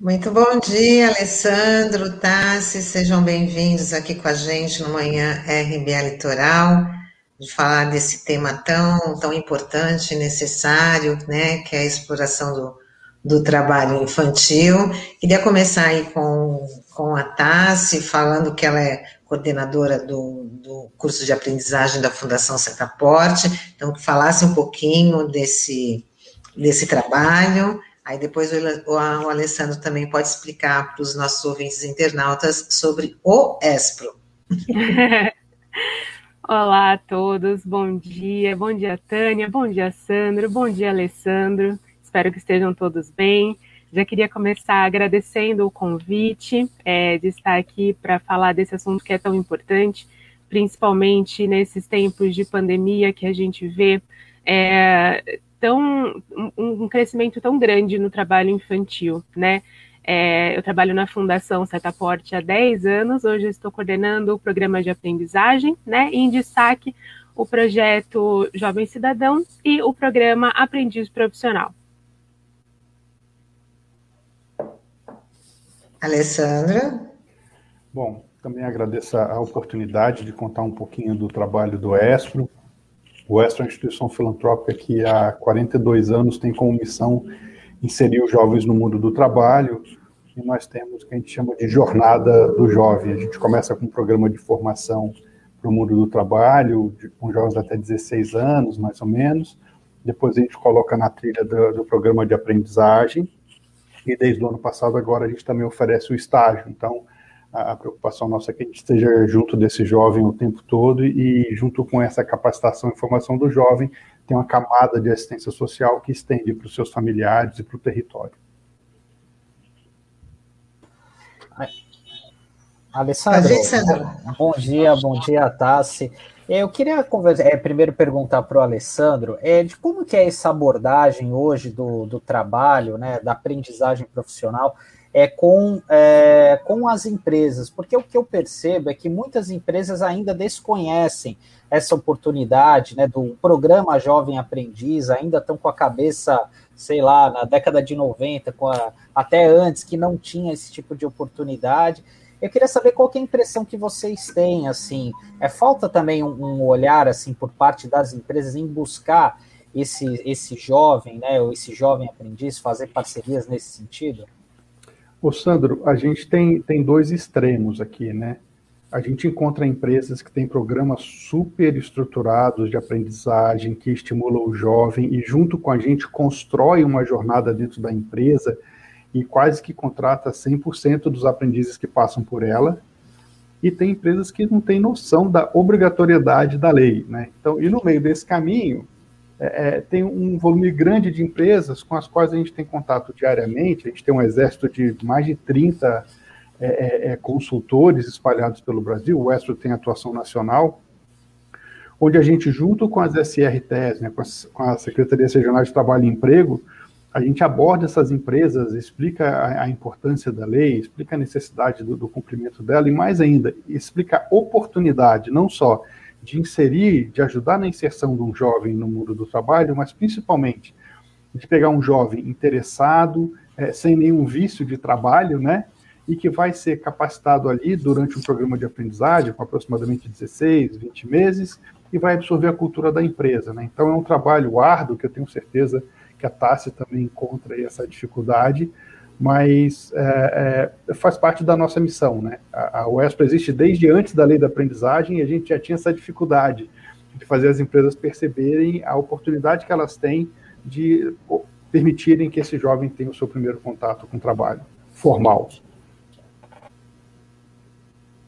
Muito bom dia, Alessandro, Tassi, sejam bem-vindos aqui com a gente no Manhã RBA Litoral, de falar desse tema tão, tão importante necessário, né, que é a exploração do, do trabalho infantil. Queria começar aí com, com a Tassi, falando que ela é coordenadora do, do curso de aprendizagem da Fundação Setaporte, então que falasse um pouquinho desse, desse trabalho, Aí depois o, o Alessandro também pode explicar para os nossos ouvintes internautas sobre o ESPRO. Olá a todos, bom dia, bom dia Tânia, bom dia Sandro, bom dia Alessandro, espero que estejam todos bem. Já queria começar agradecendo o convite é, de estar aqui para falar desse assunto que é tão importante, principalmente nesses tempos de pandemia que a gente vê é, tão um, um crescimento tão grande no trabalho infantil, né? É, eu trabalho na Fundação Setaporte há 10 anos, hoje estou coordenando o programa de aprendizagem, né? E em destaque o projeto Jovem Cidadão e o programa Aprendiz Profissional. Alessandra? Bom, também agradeço a oportunidade de contar um pouquinho do trabalho do ESPRO, o ESTRO é uma instituição filantrópica que há 42 anos tem como missão inserir os jovens no mundo do trabalho, e nós temos o que a gente chama de jornada do jovem. A gente começa com um programa de formação para o mundo do trabalho, com jovens até 16 anos, mais ou menos. Depois a gente coloca na trilha do, do programa de aprendizagem, e desde o ano passado agora a gente também oferece o estágio. Então, a, preocupação nossa é que a gente esteja junto desse jovem o tempo todo e, junto com essa capacitação e formação do jovem, tem uma camada de assistência social que estende para os seus familiares e para o território. Alessandro, bom dia, bom dia, Tassi. Eu queria é, primeiro perguntar para o Alessandro é, de como que é essa abordagem hoje do, do trabalho, né, da aprendizagem profissional, é, com, é, com as empresas, porque o que eu percebo é que muitas empresas ainda desconhecem essa oportunidade né, do programa Jovem Aprendiz, ainda estão com a cabeça, sei lá, na década de 90, com a, até antes, que não tinha esse tipo de oportunidade. Eu queria saber qual que é a impressão que vocês têm, assim, é falta também um, um olhar, assim, por parte das empresas em buscar esse, esse jovem, né, ou esse jovem aprendiz, fazer parcerias nesse sentido? Ô Sandro, a gente tem, tem dois extremos aqui, né? A gente encontra empresas que têm programas super estruturados de aprendizagem que estimulam o jovem e junto com a gente constrói uma jornada dentro da empresa e quase que contrata 100% dos aprendizes que passam por ela. E tem empresas que não têm noção da obrigatoriedade da lei, né? Então, e no meio desse caminho, é, é, tem um volume grande de empresas com as quais a gente tem contato diariamente. A gente tem um exército de mais de 30 é, é, é, consultores espalhados pelo Brasil. O Estro tem atuação nacional, onde a gente, junto com as SRTs, né, com, as, com a Secretaria Regional de Trabalho e Emprego, a gente aborda essas empresas, explica a, a importância da lei, explica a necessidade do, do cumprimento dela e, mais ainda, explica a oportunidade, não só de inserir, de ajudar na inserção de um jovem no mundo do trabalho, mas principalmente de pegar um jovem interessado, é, sem nenhum vício de trabalho, né? E que vai ser capacitado ali durante um programa de aprendizagem, com aproximadamente 16, 20 meses, e vai absorver a cultura da empresa, né? Então é um trabalho árduo que eu tenho certeza que a Tassi também encontra essa dificuldade, mas é, é, faz parte da nossa missão. Né? A, a UESP existe desde antes da lei da aprendizagem e a gente já tinha essa dificuldade de fazer as empresas perceberem a oportunidade que elas têm de permitirem que esse jovem tenha o seu primeiro contato com o trabalho formal.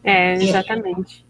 É, exatamente.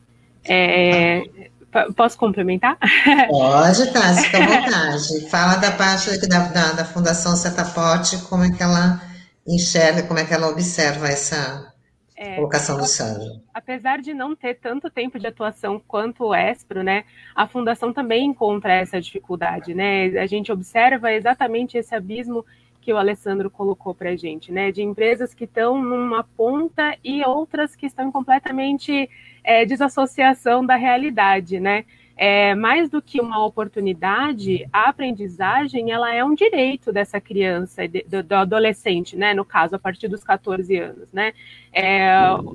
É, posso complementar? Pode, tá, fica à vontade. Fala da parte da, da, da Fundação Setapote, como é que ela enxerga, como é que ela observa essa é, colocação do Sandro. Apesar de não ter tanto tempo de atuação quanto o ESPRO, né, a Fundação também encontra essa dificuldade, né? A gente observa exatamente esse abismo que o Alessandro colocou para a gente, né? De empresas que estão numa ponta e outras que estão completamente é, desassociação da realidade, né? É, mais do que uma oportunidade, a aprendizagem ela é um direito dessa criança, do, do adolescente, né? No caso, a partir dos 14 anos, né? É,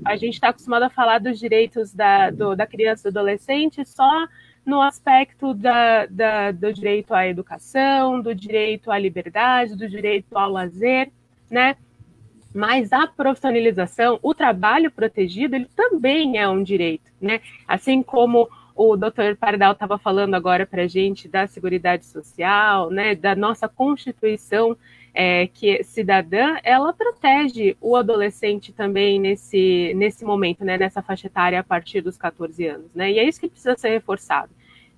a gente está acostumado a falar dos direitos da, do, da criança e do adolescente só no aspecto da, da, do direito à educação, do direito à liberdade, do direito ao lazer, né? Mas a profissionalização, o trabalho protegido, ele também é um direito, né? Assim como o doutor Pardal estava falando agora para a gente da Seguridade Social, né, da nossa Constituição é, que cidadã, ela protege o adolescente também nesse, nesse momento, né, nessa faixa etária a partir dos 14 anos, né, e é isso que precisa ser reforçado,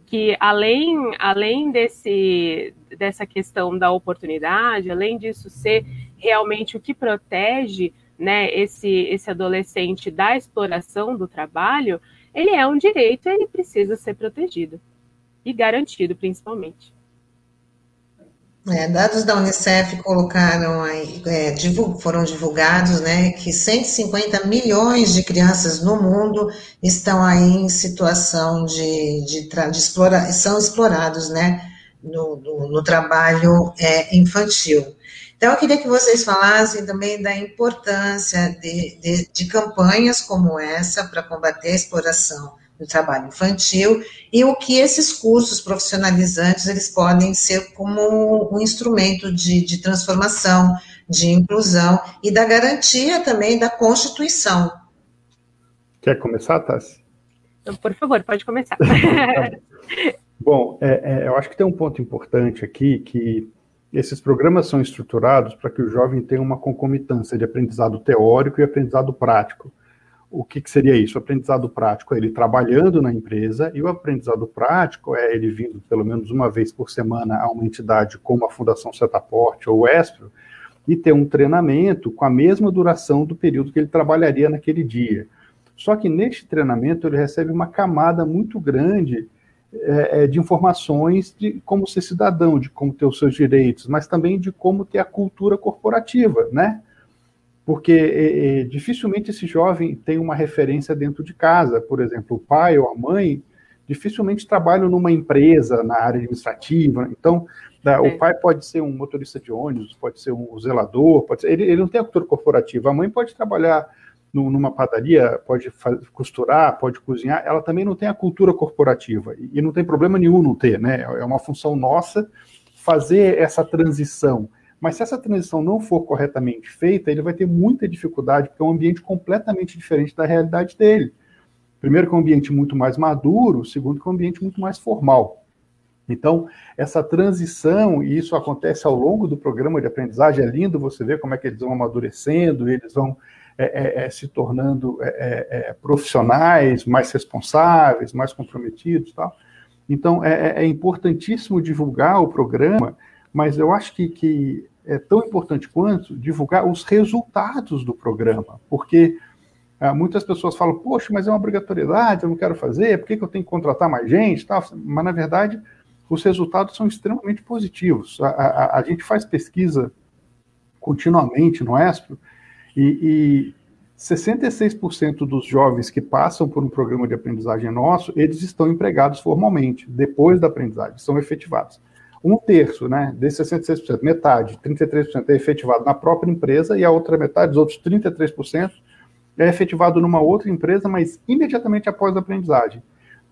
que além, além desse, dessa questão da oportunidade, além disso ser realmente o que protege, né, esse, esse adolescente da exploração do trabalho, ele é um direito e ele precisa ser protegido e garantido, principalmente. É, dados da Unicef colocaram aí, é, divulg, foram divulgados, né, que 150 milhões de crianças no mundo estão aí em situação de, de, de explorar, são explorados, né, no, no, no trabalho é, infantil. Então, eu queria que vocês falassem também da importância de, de, de campanhas como essa para combater a exploração do trabalho infantil e o que esses cursos profissionalizantes eles podem ser como um instrumento de, de transformação, de inclusão e da garantia também da Constituição. Quer começar, Tassi? Então, por favor, pode começar. Bom, é, é, eu acho que tem um ponto importante aqui que esses programas são estruturados para que o jovem tenha uma concomitância de aprendizado teórico e aprendizado prático o que, que, seria isso? O aprendizado prático é ele trabalhando na empresa, e o aprendizado prático é ele vindo pelo menos uma vez por semana a uma entidade como a Fundação Setaporte ou o Espro, e ter um treinamento com a mesma duração do período que ele trabalharia naquele dia. Só que neste treinamento ele recebe uma camada muito grande é, é de informações de como ser cidadão, de como ter os seus direitos, mas também de como ter a cultura corporativa, né? Porque é, é, dificilmente esse jovem tem uma referência dentro de casa. Por exemplo, o pai ou a mãe dificilmente trabalham numa empresa na área administrativa. Então, é. o pai pode ser um motorista de ônibus, pode ser um zelador, pode ser, ele, ele não tem a cultura corporativa. A mãe pode trabalhar no, numa padaria, pode costurar, pode cozinhar. Ela também não tem a cultura corporativa e, e não tem problema nenhum não ter, né? É uma função nossa fazer essa transição mas se essa transição não for corretamente feita, ele vai ter muita dificuldade, porque é um ambiente completamente diferente da realidade dele. Primeiro, que é um ambiente muito mais maduro, segundo, que é um ambiente muito mais formal. Então, essa transição, e isso acontece ao longo do programa de aprendizagem, é lindo você ver como é que eles vão amadurecendo, eles vão é, é, é se tornando é, é, é, profissionais, mais responsáveis, mais comprometidos tal. Então, é, importantíssimo divulgar o programa mas eu acho que, que é tão importante quanto divulgar os resultados do programa, porque ah, muitas pessoas falam, poxa, mas é uma obrigatoriedade, eu não quero fazer, por que, que eu tenho que contratar mais gente? Tal? Mas, na verdade, os resultados são extremamente positivos. A, a, a gente faz pesquisa continuamente no ESPRO e, e 66% dos jovens que passam por um programa de aprendizagem nosso, eles estão empregados formalmente, depois da aprendizagem, são efetivados um terço, né, desses 66%, metade, 33% é efetivado na própria empresa e a outra metade, os outros 33%, é efetivado numa outra empresa, mas imediatamente após a aprendizagem.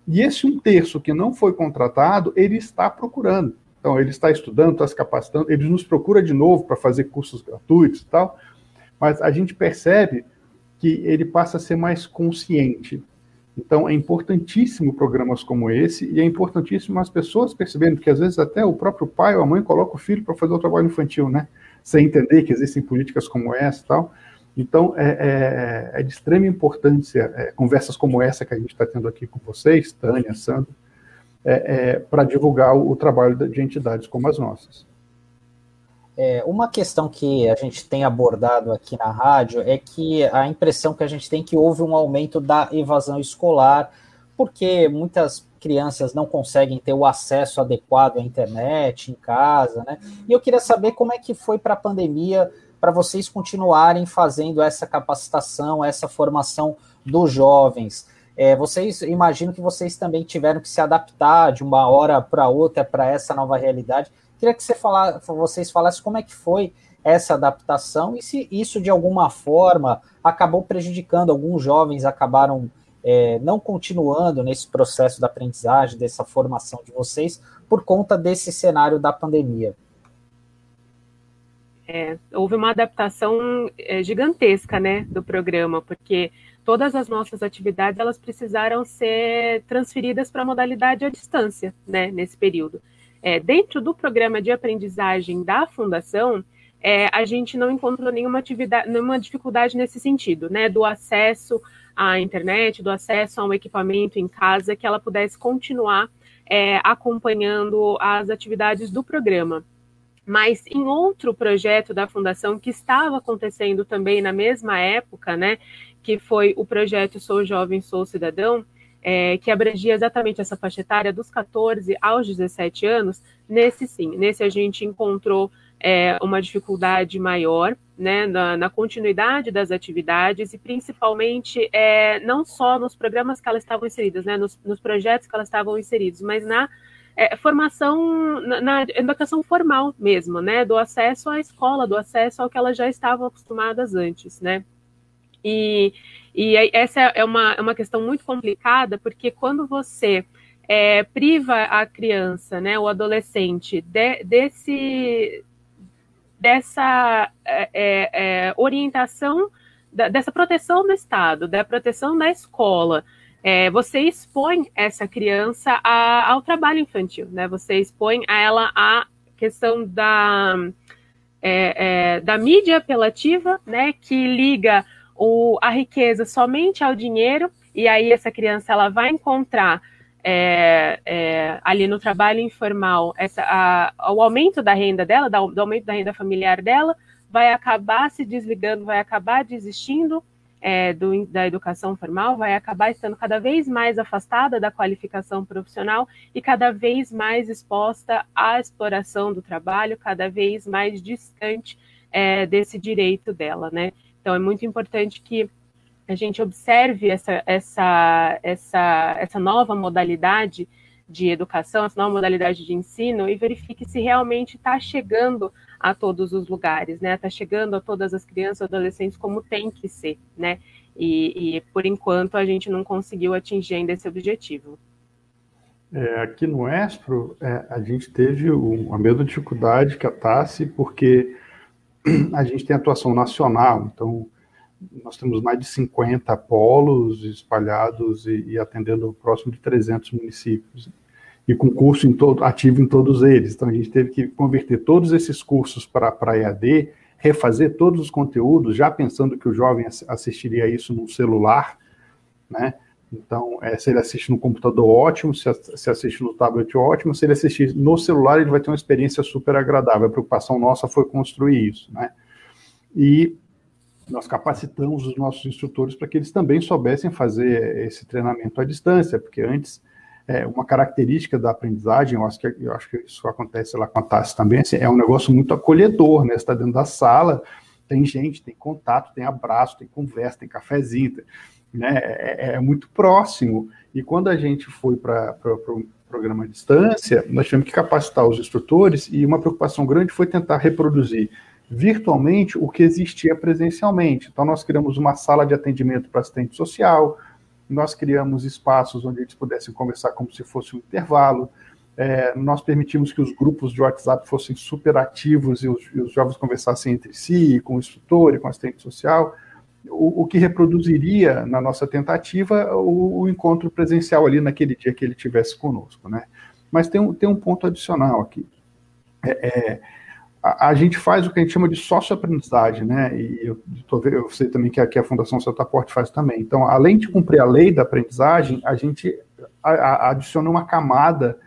E esse um terço que não foi contratado, ele está procurando. Então, ele está estudando, está se capacitando, ele nos procura de novo para fazer cursos gratuitos e tal, mas a gente percebe que ele passa a ser mais consciente. Então, é importantíssimo programas como esse e é importantíssimo as pessoas perceberem que, às vezes, até o próprio pai ou a mãe coloca o filho para fazer o trabalho infantil, né? Sem entender que existem políticas como essa e tal. Então, é, é, é de extrema importância é, conversas como essa que a gente está tendo aqui com vocês, Tânia, Sandra, é, é, para divulgar o, o trabalho de entidades como as nossas. É, uma questão que a gente tem abordado aqui na rádio é que a impressão que a gente tem é que houve um aumento da evasão escolar, porque muitas crianças não conseguem ter o acesso adequado à internet em casa, né? E eu queria saber como é que foi para a pandemia para vocês continuarem fazendo essa capacitação, essa formação dos jovens. É, vocês imagino que vocês também tiveram que se adaptar de uma hora para outra para essa nova realidade. Queria que você falar, vocês falassem como é que foi essa adaptação e se isso de alguma forma acabou prejudicando alguns jovens acabaram é, não continuando nesse processo da aprendizagem, dessa formação de vocês, por conta desse cenário da pandemia. É, houve uma adaptação é, gigantesca, né, do programa, porque todas as nossas atividades elas precisaram ser transferidas para a modalidade à distância, né, nesse período. É, dentro do programa de aprendizagem da fundação, é, a gente não encontrou nenhuma nenhuma dificuldade nesse sentido, né, do acesso à internet, do acesso a um equipamento em casa, que ela pudesse continuar é, acompanhando as atividades do programa. Mas em outro projeto da fundação que estava acontecendo também na mesma época, né, que foi o projeto Sou Jovem, Sou Cidadão, é, que abrangia exatamente essa faixa etária dos 14 aos 17 anos, nesse sim, nesse a gente encontrou é, uma dificuldade maior né, na, na, continuidade das atividades e principalmente é, não só nos programas que elas estavam inseridas, né, nos, nos projetos que elas estavam inseridos, mas na é, formação na, na, educação formal mesmo, né? Do acesso à escola, do acesso ao que elas já estavam acostumadas antes, né? E, e essa é uma, é uma questão muito complicada, porque quando você é, priva a criança, né, o adolescente, de, desse, dessa é, é, é orientação, da, dessa proteção do Estado, da proteção da escola, é, você expõe essa criança a, ao trabalho infantil, né? Você expõe a ela a questão da, é, da mídia apelativa, né? Que liga o, a riqueza somente ao dinheiro, e aí essa criança ela vai encontrar é, é, ali no trabalho informal essa, a, o aumento da renda dela, do aumento da renda familiar dela, vai acabar se desligando, vai acabar desistindo é, do, da educação formal vai acabar estando cada vez mais afastada da qualificação profissional e cada vez mais exposta à exploração do trabalho, cada vez mais distante é, desse direito dela, né? Então é muito importante que a gente observe essa, essa, essa, essa nova modalidade de educação, essa nova modalidade de ensino e verifique se realmente está chegando a todos os lugares, né? Está chegando a todas as crianças e adolescentes como tem que ser, né? E, e, por enquanto a gente não conseguiu atingir ainda esse objetivo. É, aqui no Espro, é, a gente teve a mesma dificuldade que a TASSE, porque a gente tem atuação nacional, então nós temos mais de 50 polos espalhados e, e atendendo próximo de 300 municípios e com curso em todo, ativo em todos eles. Então a gente teve que converter todos esses cursos para EAD, refazer todos os conteúdos, já pensando que o jovem assistiria isso no celular, né? Então, é, se ele assiste no computador, ótimo, se, se assiste no tablet, ótimo, se ele assistir no celular, ele vai ter uma experiência super agradável. A preocupação nossa foi construir isso, né? E nós capacitamos os nossos instrutores para que eles também soubessem fazer esse treinamento à distância, porque antes é, uma característica da aprendizagem, eu acho, que, eu acho que isso acontece lá com a Tassi também, assim, é um negócio muito acolhedor, né? Você está dentro da sala, tem gente, tem contato, tem abraço, tem conversa, tem cafezinho, né? É, é, muito próximo. E quando a gente foi para o pro programa à distância, nós tivemos que capacitar os instrutores e uma preocupação grande foi tentar reproduzir virtualmente o que existia presencialmente. Então, nós criamos uma sala de atendimento para assistente social, nós criamos espaços onde eles pudessem conversar como se fosse um intervalo, é, nós permitimos que os grupos de WhatsApp fossem super ativos e os, e os jovens conversassem entre si, com o instrutor e com o assistente social, o, o que reproduziria, na nossa tentativa, o, o, encontro presencial ali naquele dia que ele tivesse conosco, né? Mas tem um, tem um ponto adicional aqui. É, é, a, a, gente faz o que a gente chama de socioaprendizagem, né? E eu, tô, eu sei também que a, que a Fundação Setaporte faz também. Então, além de cumprir a lei da aprendizagem, a gente a, a, adiciona uma camada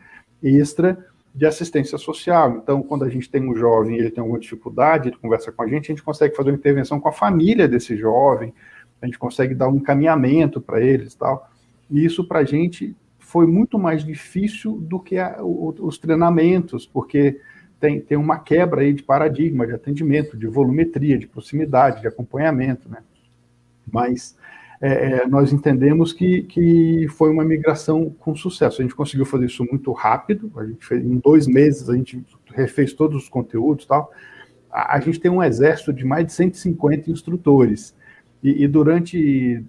extra de assistência social. Então, quando a gente tem um jovem e ele tem alguma dificuldade, ele conversa com a gente, a gente consegue fazer uma intervenção com a família desse jovem, a gente consegue dar um encaminhamento para eles tal. E isso, para a gente, foi muito mais difícil do que a, o, os treinamentos, porque tem, tem uma quebra aí de paradigma de atendimento, de volumetria, de proximidade, de acompanhamento, né? Mas é, é, nós entendemos que, que foi uma migração com sucesso. A gente conseguiu fazer isso muito rápido, a gente fez, em dois meses a gente refez todos os conteúdos tal. A, a gente tem um exército de mais de 150 instrutores, e, e durante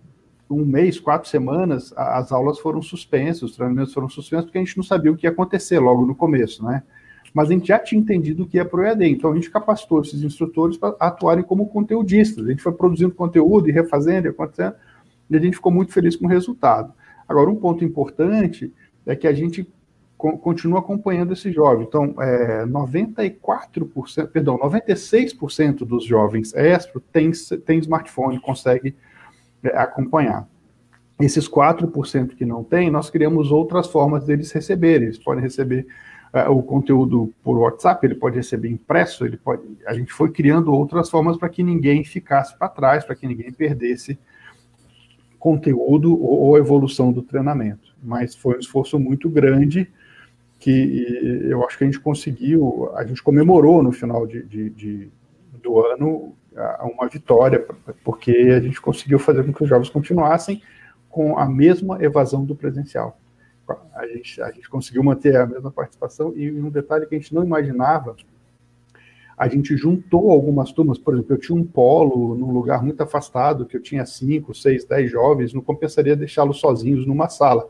um mês, quatro semanas, as aulas foram suspensas, os treinamentos foram suspensos, porque a gente não sabia o que ia acontecer logo no começo, né? Mas a gente já tinha entendido o que ia para o EAD, então a gente capacitou esses instrutores para atuarem como conteudistas. A gente foi produzindo conteúdo e refazendo e acontecendo, e a gente ficou muito feliz com o resultado. Agora, um ponto importante é que a gente continua acompanhando esse jovem. Então, é, 94%, perdão, 96% dos jovens ESPRO tem, tem smartphone, consegue é, acompanhar. Esses 4% que não tem, nós criamos outras formas deles receberem. Eles podem receber é, o conteúdo por WhatsApp, ele pode receber impresso, ele pode. A gente foi criando outras formas para que ninguém ficasse para trás, para que ninguém perdesse conteúdo ou, evolução do treinamento. Mas foi um esforço muito grande que eu acho que a gente conseguiu, a gente comemorou no final de, de, de do ano uma vitória, porque a gente conseguiu fazer com que os jovens continuassem com a mesma evasão do presencial. A gente, a gente conseguiu manter a mesma participação e um detalhe que a gente não imaginava, a gente juntou algumas turmas, por exemplo, eu tinha um polo num lugar muito afastado, que eu tinha cinco, seis, dez jovens, não compensaria deixá-los sozinhos numa sala.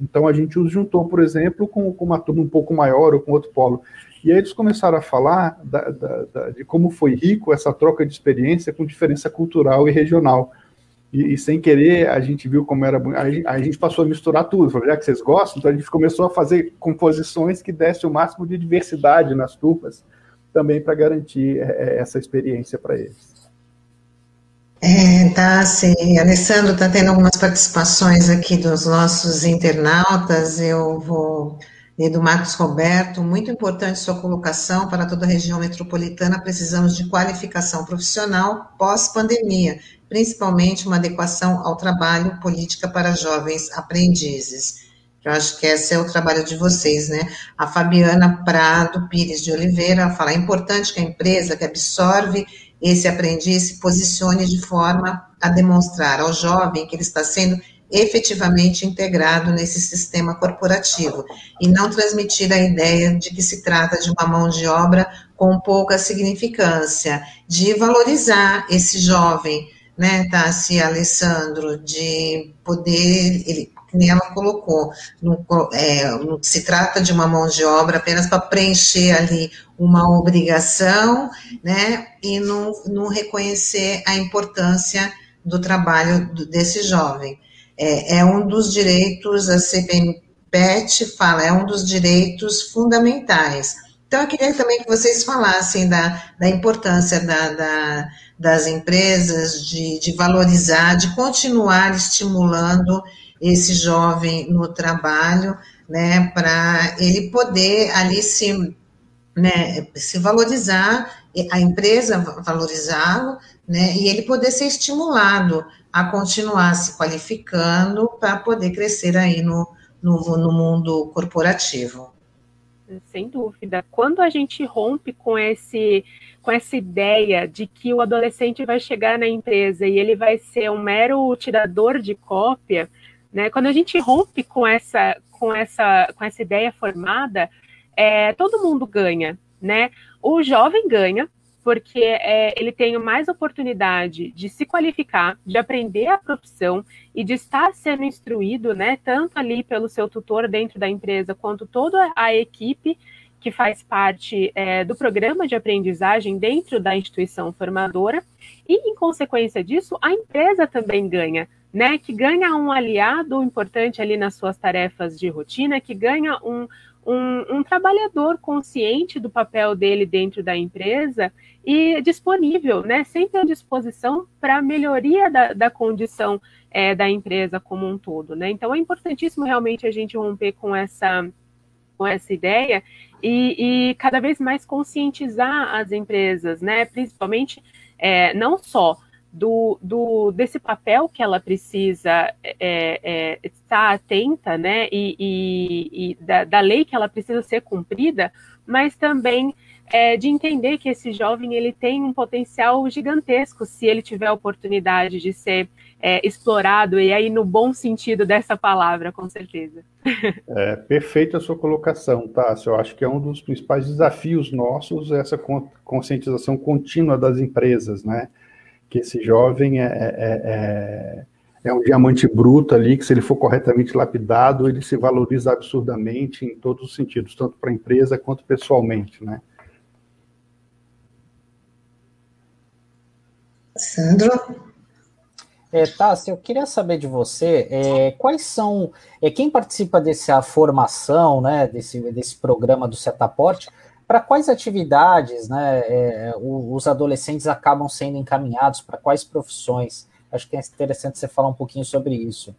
Então a gente os juntou, por exemplo, com, com uma turma um pouco maior ou com outro polo. E aí eles começaram a falar da, da, da, de como foi rico essa troca de experiência com diferença cultural e regional. E, e sem querer, a gente viu como era. A, a gente passou a misturar tudo. Falou, já que vocês gostam, então a gente começou a fazer composições que dessem o máximo de diversidade nas turmas, também para garantir é, é, essa experiência para eles. É, tá, sim. Alessandro está tendo algumas participações aqui dos nossos internautas. Eu vou e do Marcos Roberto, muito importante sua colocação para toda a região metropolitana, precisamos de qualificação profissional pós-pandemia, principalmente uma adequação ao trabalho política para jovens aprendizes. Eu acho que esse é o trabalho de vocês, né? A Fabiana Prado Pires de Oliveira fala: é importante que a empresa que absorve esse aprendiz se posicione de forma a demonstrar ao jovem que ele está sendo efetivamente integrado nesse sistema corporativo e não transmitir a ideia de que se trata de uma mão de obra com pouca significância, de valorizar esse jovem, né, Tassi Alessandro, de poder, ele, nem ela colocou, não, é, se trata de uma mão de obra apenas para preencher ali uma obrigação, né, e não, não reconhecer a importância do trabalho desse jovem é, é um dos direitos, a CPMPET fala, é um dos direitos fundamentais. Então, eu queria também que vocês falassem da, da importância da, da, das empresas de, de valorizar, de continuar estimulando esse jovem no trabalho, né, para ele poder ali se, né, se valorizar, a empresa valorizá-lo, né, e ele poder ser estimulado a continuar se qualificando para poder crescer aí no, no, no mundo corporativo. Sem dúvida. Quando a gente rompe com esse com essa ideia de que o adolescente vai chegar na empresa e ele vai ser um mero tirador de cópia, né? Quando a gente rompe com essa com essa com essa ideia formada, é, todo mundo ganha, né? O jovem ganha, porque é, ele tem mais oportunidade de se qualificar, de aprender a profissão e de estar sendo instruído, né, tanto ali pelo seu tutor dentro da empresa, quanto toda a equipe que faz parte é, do programa de aprendizagem dentro da instituição formadora, e em consequência disso, a empresa também ganha, né, que ganha um aliado importante ali nas suas tarefas de rotina, que ganha um, um, um, trabalhador consciente do papel dele dentro da empresa e disponível, né, sempre à disposição para a melhoria da, da condição é, da empresa como um todo. Né? Então é importantíssimo realmente a gente romper com essa, com essa ideia e, e cada vez mais conscientizar as empresas, né, principalmente é, não só do, do, desse papel que ela precisa é, é, estar atenta, né, e, e, e da, da, lei que ela precisa ser cumprida, mas também é, de entender que esse jovem ele tem um potencial gigantesco se ele tiver a oportunidade de ser é, explorado, e aí no bom sentido dessa palavra, com certeza. É, perfeita a sua colocação, tá? Eu acho que é um dos principais desafios nossos, essa conscientização contínua das empresas, né? Que esse jovem é, é, é, é um diamante bruto ali, que se ele for corretamente lapidado, ele se valoriza absurdamente em todos os sentidos, tanto para a empresa quanto pessoalmente, né? Sandro? É, Tassi, eu queria saber de você é, quais são, é, quem participa dessa formação, né, desse, desse programa do Setaporte, para quais atividades né, é, os adolescentes acabam sendo encaminhados, para quais profissões? Acho que é interessante você falar um pouquinho sobre isso.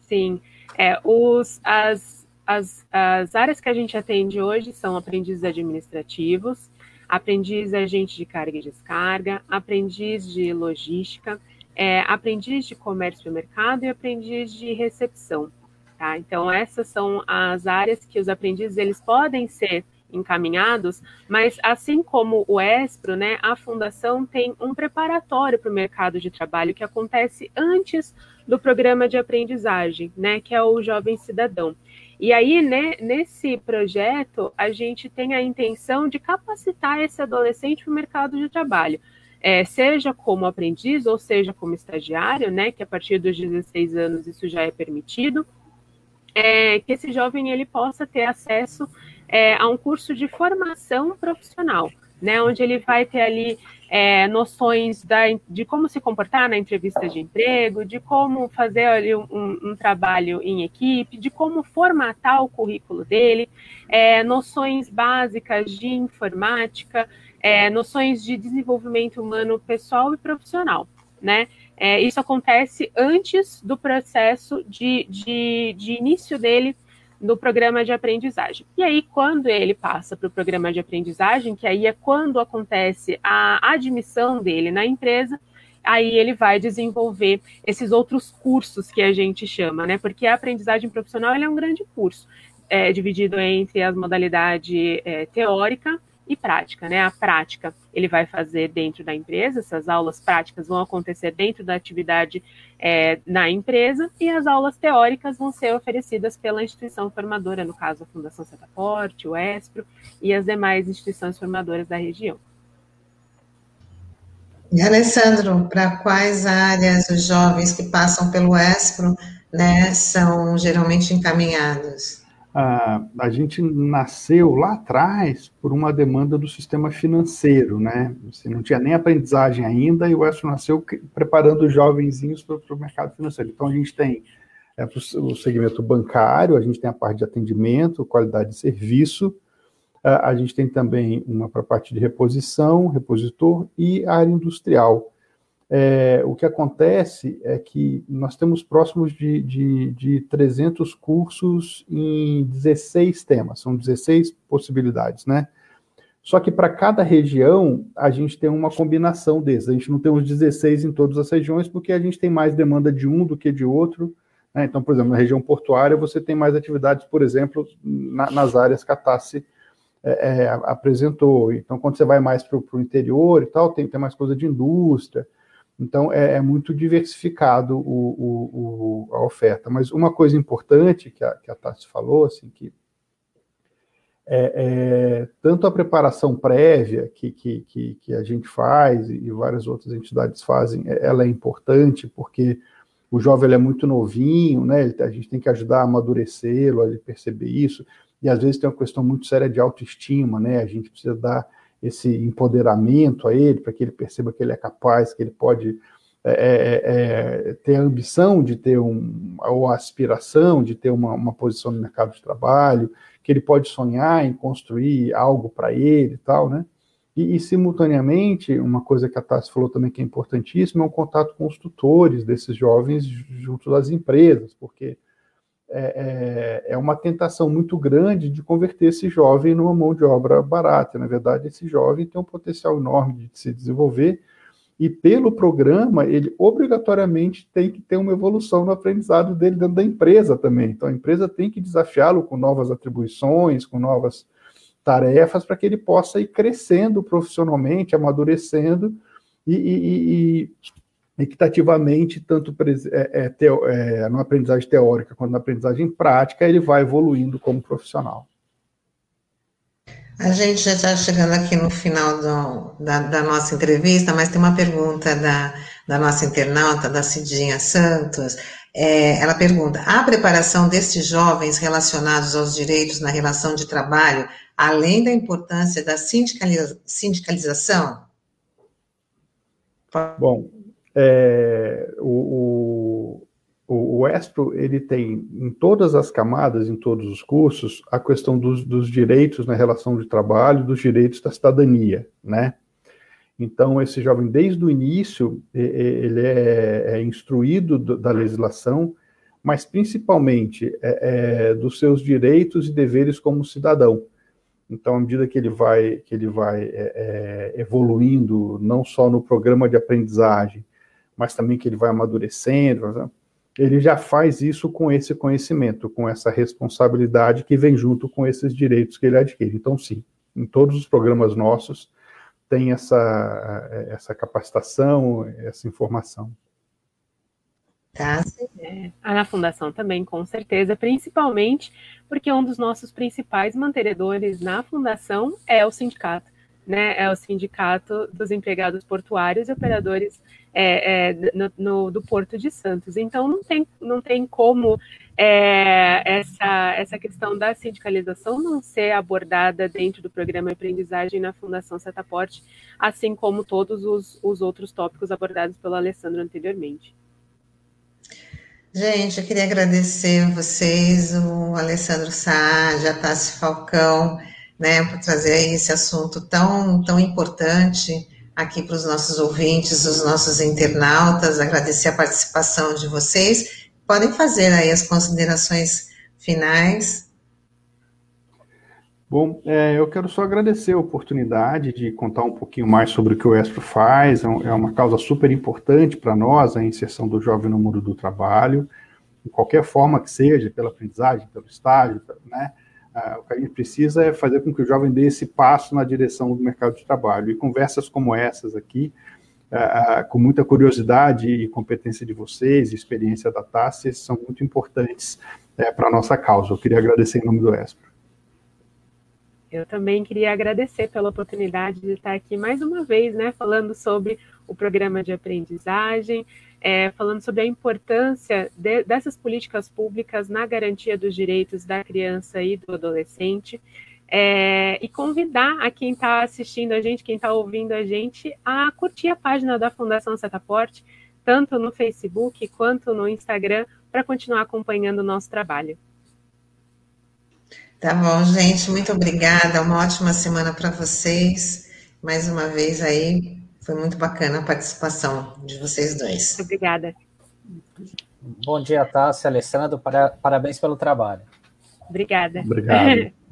Sim, é, os, as, as, as áreas que a gente atende hoje são aprendizes administrativos, aprendiz agente de carga e descarga, aprendiz de logística, é, aprendiz de comércio e mercado e aprendiz de recepção. Tá? Então, essas são as áreas que os aprendizes eles podem ser encaminhados, mas assim como o ESPRO, né, a fundação tem um preparatório para o mercado de trabalho que acontece antes do programa de aprendizagem, né, que é o Jovem Cidadão. E aí, né, nesse projeto, a gente tem a intenção de capacitar esse adolescente para o mercado de trabalho. É, seja como aprendiz ou seja como estagiário, né, que a partir dos 16 anos isso já é permitido, é, que esse jovem ele possa ter acesso é, a um curso de formação profissional, né, onde ele vai ter ali é, noções da, de como se comportar na entrevista de emprego, de como fazer ali um, um trabalho em equipe, de como formatar o currículo dele, é, noções básicas de informática, é, noções de desenvolvimento humano pessoal e profissional, né? É, isso acontece antes do processo de, de, de início dele no programa de aprendizagem. E aí, quando ele passa para o programa de aprendizagem, que aí é quando acontece a admissão dele na empresa, aí ele vai desenvolver esses outros cursos que a gente chama, né? Porque a aprendizagem profissional é um grande curso, é, dividido entre as modalidades é, teórica e prática, né? A prática ele vai fazer dentro da empresa, essas aulas práticas vão acontecer dentro da atividade é, na empresa, e as aulas teóricas vão ser oferecidas pela instituição formadora, no caso a Fundação Setaporte, o ESPRO e as demais instituições formadoras da região. E Alessandro, para quais áreas os jovens que passam pelo ESPRO né, são geralmente encaminhados? A, a gente nasceu lá atrás por uma demanda do sistema financeiro, né? Você não tinha nem aprendizagem ainda e o ESO nasceu preparando os jovenzinhos para o mercado financeiro. Então a gente tem é, o segmento bancário, a gente tem a parte de atendimento, qualidade de serviço, a gente tem também uma para a parte de reposição, repositor e área industrial. É, o que acontece é que nós temos próximos de, de, de 300 cursos em 16 temas, são 16 possibilidades, né? Só que para cada região, a gente tem uma combinação desses. A gente não tem os 16 em todas as regiões, porque a gente tem mais demanda de um do que de outro. Né? Então, por exemplo, na região portuária, você tem mais atividades, por exemplo, na, nas áreas que a Tassi é, é, apresentou. Então, quando você vai mais para o interior e tal, tem, tem mais coisa de indústria. Então, é, é muito diversificado o, o, o, a oferta. Mas uma coisa importante que a, que a Tassi falou, assim, que é, é, tanto a preparação prévia que, que, que, que, a gente faz e várias outras entidades fazem, é, ela é importante porque o jovem é muito novinho, né? a gente tem que ajudar a amadurecê-lo, a ele perceber isso, e às vezes tem uma questão muito séria de autoestima, né? A gente precisa dar esse empoderamento a ele, para que ele perceba que ele é capaz, que ele pode é, é, é, ter a ambição de ter um, ou a aspiração de ter uma, uma posição no mercado de trabalho, que ele pode sonhar em construir algo para ele e tal, né? E, e, simultaneamente, uma coisa que a Tassi falou também que é importantíssima é o contato com os tutores desses jovens junto das empresas, porque é, é, é, uma tentação muito grande de converter esse jovem numa mão de obra barata. Na verdade, esse jovem tem um potencial enorme de se desenvolver e pelo programa, ele obrigatoriamente tem que ter uma evolução no aprendizado dele dentro da empresa também. Então, a empresa tem que desafiá-lo com novas atribuições, com novas tarefas, para que ele possa ir crescendo profissionalmente, amadurecendo e, e, e equitativamente, tanto é, é, teo, é, na aprendizagem teórica quanto na aprendizagem prática, ele vai evoluindo como profissional. A gente já está chegando aqui no final do, da, da, nossa entrevista, mas tem uma pergunta da, da nossa internauta, da Cidinha Santos. É, ela pergunta: a preparação destes jovens relacionados aos direitos na relação de trabalho, além da importância da sindicaliza, sindicalização? Bom, é, o, o, o Espro, ele tem em todas as camadas, em todos os cursos, a questão dos, dos direitos na relação de trabalho, dos direitos da cidadania, né? Então, esse jovem, desde o início, ele é, é instruído da legislação, mas principalmente é, é, dos seus direitos e deveres como cidadão. Então, à medida que ele vai, que ele vai é, é evoluindo, não só no programa de aprendizagem, mas também que ele vai amadurecendo, ele já faz isso com esse conhecimento, com essa responsabilidade que vem junto com esses direitos que ele adquire. Então, sim, em todos os programas nossos tem essa, essa capacitação, essa informação. Tá. É, na Fundação também, com certeza, principalmente porque um dos nossos principais mantenedores na Fundação é o sindicato, né? É o Sindicato dos Empregados Portuários e Operadores é, é, no, no, do Porto de Santos. Então, não tem, não tem como é, essa, essa questão da sindicalização não ser abordada dentro do programa aprendizagem na Fundação Setaporte, assim como todos os, os outros tópicos abordados pelo Alessandro anteriormente. Gente, eu queria agradecer vocês, o Alessandro Saad, a Tassi Falcão, né, por trazer esse assunto tão, tão importante aqui para os nossos ouvintes, os nossos internautas, agradecer a participação de vocês. Podem fazer aí as considerações finais. Bom, é, eu quero só agradecer a oportunidade de contar um pouquinho mais sobre o que o Estro faz. É, é uma causa super importante para nós, a inserção do jovem no mundo do trabalho, de qualquer forma que seja, pela aprendizagem, pelo estágio, né? O que a gente precisa é fazer com que o jovem dê esse passo na direção do mercado de trabalho. E conversas como essas aqui, com muita curiosidade e competência de vocês, experiência da Tassi, são muito importantes é, para a nossa causa. Eu queria agradecer em nome do ESPRO. Eu também queria agradecer pela oportunidade de estar aqui mais uma vez, né, falando sobre o programa de aprendizagem, é, falando sobre a importância de, dessas políticas públicas na garantia dos direitos da criança e do adolescente. É, e convidar a quem está assistindo a gente, quem está ouvindo a gente, a curtir a página da Fundação Setaporte, tanto no Facebook quanto no Instagram, para continuar acompanhando o nosso trabalho. Tá bom, gente, muito obrigada. Uma ótima semana para vocês. Mais uma vez aí, foi muito bacana a participação de vocês dois. Obrigada. Bom dia, Tássia, Alessandro. Parabéns pelo trabalho. Obrigada. Obrigado.